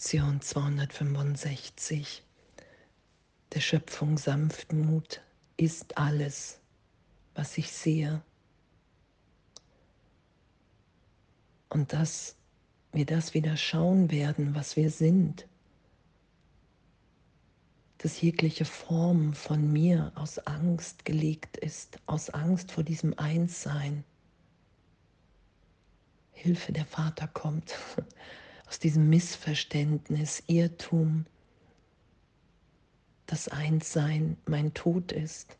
Lektion 265 der Schöpfung Sanftmut ist alles, was ich sehe. Und dass wir das wieder schauen werden, was wir sind. Dass jegliche Form von mir aus Angst gelegt ist, aus Angst vor diesem Einssein. Hilfe, der Vater kommt aus diesem Missverständnis, Irrtum, dass Einssein mein Tod ist,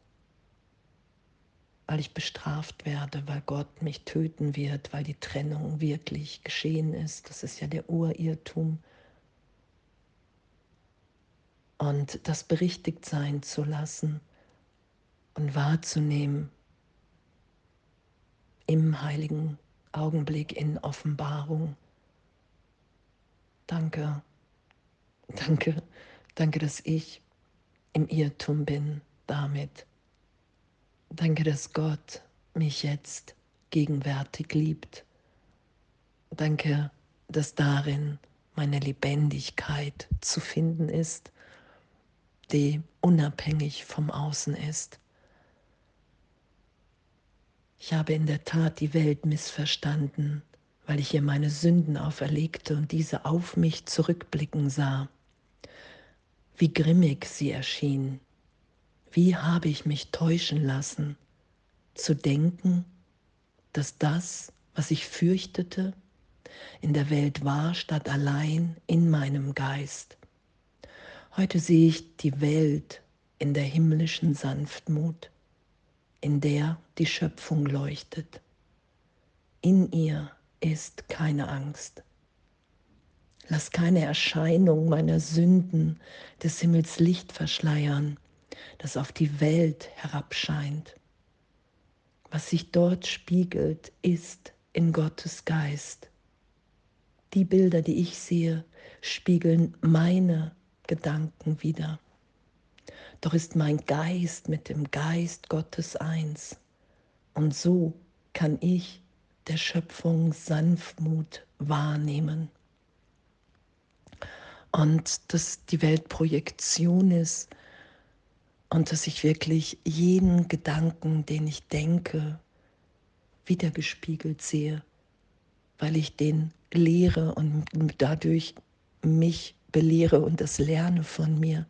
weil ich bestraft werde, weil Gott mich töten wird, weil die Trennung wirklich geschehen ist. Das ist ja der Urirrtum. Und das berichtigt sein zu lassen und wahrzunehmen im heiligen Augenblick in Offenbarung Danke, danke, danke, dass ich im Irrtum bin damit. Danke, dass Gott mich jetzt gegenwärtig liebt. Danke, dass darin meine Lebendigkeit zu finden ist, die unabhängig vom Außen ist. Ich habe in der Tat die Welt missverstanden weil ich ihr meine Sünden auferlegte und diese auf mich zurückblicken sah. Wie grimmig sie erschien, wie habe ich mich täuschen lassen, zu denken, dass das, was ich fürchtete, in der Welt war, statt allein in meinem Geist. Heute sehe ich die Welt in der himmlischen Sanftmut, in der die Schöpfung leuchtet. In ihr ist keine Angst. Lass keine Erscheinung meiner Sünden des Himmels Licht verschleiern, das auf die Welt herabscheint. Was sich dort spiegelt, ist in Gottes Geist. Die Bilder, die ich sehe, spiegeln meine Gedanken wider. Doch ist mein Geist mit dem Geist Gottes eins. Und so kann ich der Schöpfung Sanftmut wahrnehmen. Und dass die Welt Projektion ist und dass ich wirklich jeden Gedanken, den ich denke, wiedergespiegelt sehe, weil ich den lehre und dadurch mich belehre und das lerne von mir.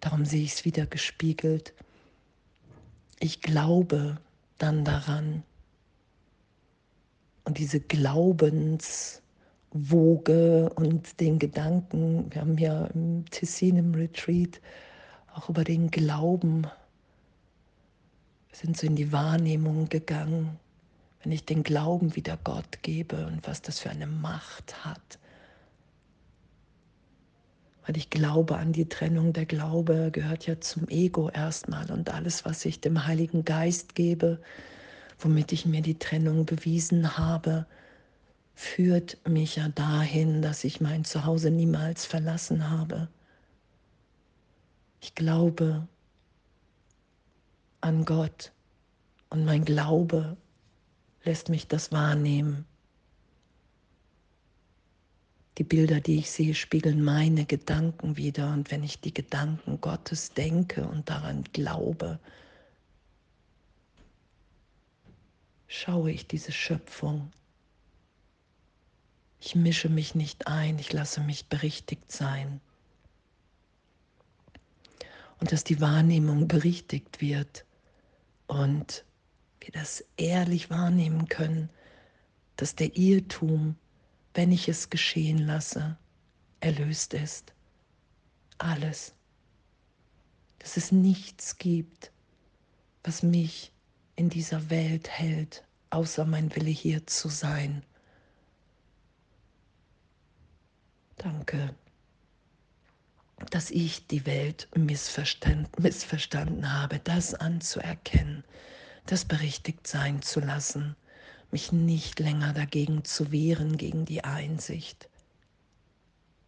Darum sehe ich es wiedergespiegelt. Ich glaube, dann daran. Und diese Glaubenswoge und den Gedanken, wir haben ja im Tessin im Retreat auch über den Glauben, sind so in die Wahrnehmung gegangen, wenn ich den Glauben wieder Gott gebe und was das für eine Macht hat weil ich glaube an die Trennung. Der Glaube gehört ja zum Ego erstmal und alles, was ich dem Heiligen Geist gebe, womit ich mir die Trennung bewiesen habe, führt mich ja dahin, dass ich mein Zuhause niemals verlassen habe. Ich glaube an Gott und mein Glaube lässt mich das wahrnehmen. Die Bilder, die ich sehe, spiegeln meine Gedanken wieder. Und wenn ich die Gedanken Gottes denke und daran glaube, schaue ich diese Schöpfung. Ich mische mich nicht ein, ich lasse mich berichtigt sein. Und dass die Wahrnehmung berichtigt wird und wir das ehrlich wahrnehmen können, dass der Irrtum wenn ich es geschehen lasse, erlöst ist. Alles. Dass es nichts gibt, was mich in dieser Welt hält, außer mein Wille hier zu sein. Danke, dass ich die Welt missverstanden habe, das anzuerkennen, das berichtigt sein zu lassen mich nicht länger dagegen zu wehren, gegen die Einsicht.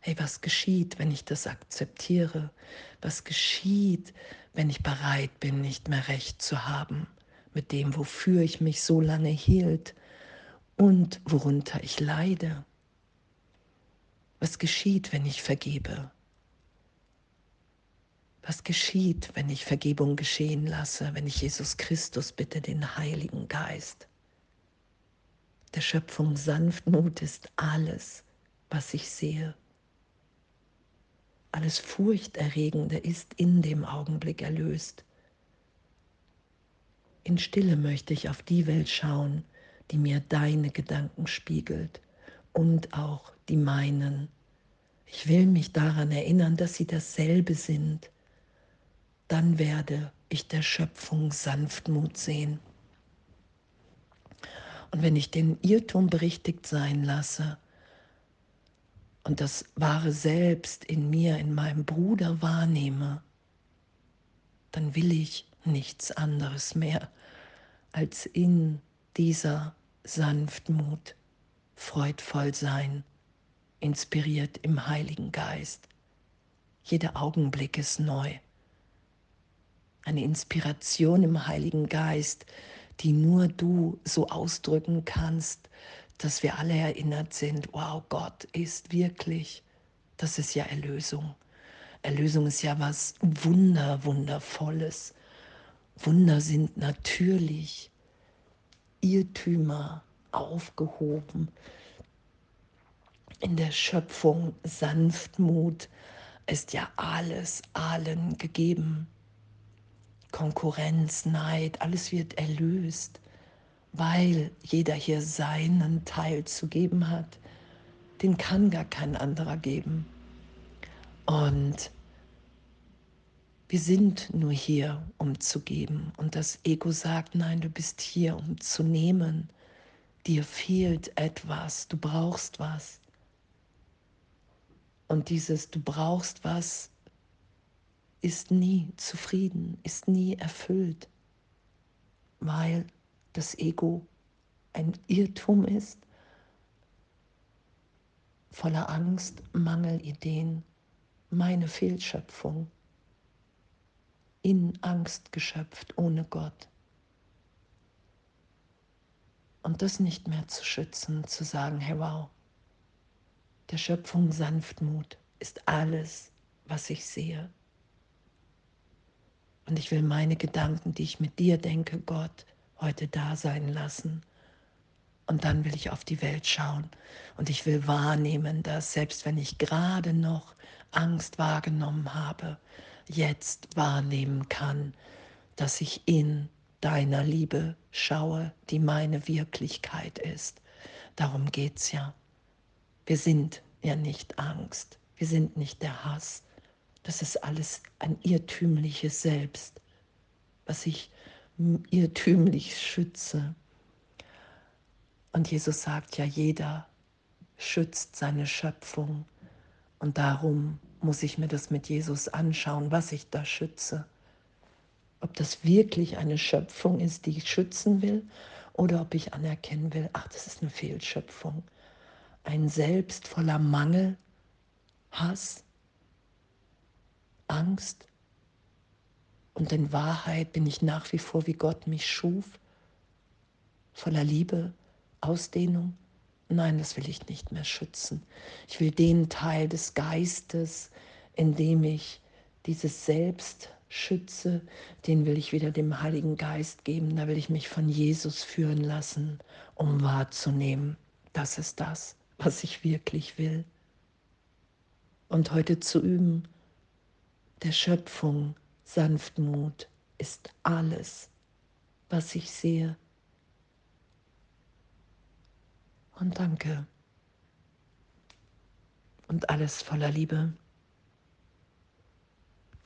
Hey, was geschieht, wenn ich das akzeptiere? Was geschieht, wenn ich bereit bin, nicht mehr recht zu haben mit dem, wofür ich mich so lange hielt und worunter ich leide? Was geschieht, wenn ich vergebe? Was geschieht, wenn ich Vergebung geschehen lasse, wenn ich Jesus Christus bitte, den Heiligen Geist? Der Schöpfung Sanftmut ist alles, was ich sehe. Alles Furchterregende ist in dem Augenblick erlöst. In Stille möchte ich auf die Welt schauen, die mir deine Gedanken spiegelt und auch die meinen. Ich will mich daran erinnern, dass sie dasselbe sind. Dann werde ich der Schöpfung Sanftmut sehen. Und wenn ich den Irrtum berichtigt sein lasse und das wahre Selbst in mir, in meinem Bruder wahrnehme, dann will ich nichts anderes mehr, als in dieser Sanftmut freudvoll sein, inspiriert im Heiligen Geist. Jeder Augenblick ist neu. Eine Inspiration im Heiligen Geist, die nur du so ausdrücken kannst, dass wir alle erinnert sind, wow, Gott ist wirklich, das ist ja Erlösung. Erlösung ist ja was Wunder, Wundervolles. Wunder sind natürlich Irrtümer aufgehoben. In der Schöpfung Sanftmut ist ja alles allen gegeben. Konkurrenz, Neid, alles wird erlöst, weil jeder hier seinen Teil zu geben hat. Den kann gar kein anderer geben. Und wir sind nur hier, um zu geben. Und das Ego sagt, nein, du bist hier, um zu nehmen. Dir fehlt etwas, du brauchst was. Und dieses Du brauchst was ist nie zufrieden, ist nie erfüllt, weil das Ego ein Irrtum ist, voller Angst, Mangelideen, meine Fehlschöpfung in Angst geschöpft, ohne Gott. Und das nicht mehr zu schützen, zu sagen, hey wow, der Schöpfung Sanftmut ist alles, was ich sehe. Und ich will meine Gedanken, die ich mit dir denke, Gott, heute da sein lassen. Und dann will ich auf die Welt schauen und ich will wahrnehmen, dass selbst wenn ich gerade noch Angst wahrgenommen habe, jetzt wahrnehmen kann, dass ich in deiner Liebe schaue, die meine Wirklichkeit ist. Darum geht es ja. Wir sind ja nicht Angst, wir sind nicht der Hass. Das ist alles ein irrtümliches Selbst, was ich irrtümlich schütze. Und Jesus sagt ja, jeder schützt seine Schöpfung. Und darum muss ich mir das mit Jesus anschauen, was ich da schütze. Ob das wirklich eine Schöpfung ist, die ich schützen will, oder ob ich anerkennen will, ach, das ist eine Fehlschöpfung. Ein Selbst voller Mangel, Hass, Angst. Und in Wahrheit bin ich nach wie vor, wie Gott mich schuf, voller Liebe, Ausdehnung, Nein, das will ich nicht mehr schützen. Ich will den Teil des Geistes, in dem ich dieses Selbst schütze, den will ich wieder dem Heiligen Geist geben. Da will ich mich von Jesus führen lassen, um wahrzunehmen, das ist das, was ich wirklich will. Und heute zu üben, der Schöpfung Sanftmut ist alles, was ich sehe und danke. Und alles voller Liebe.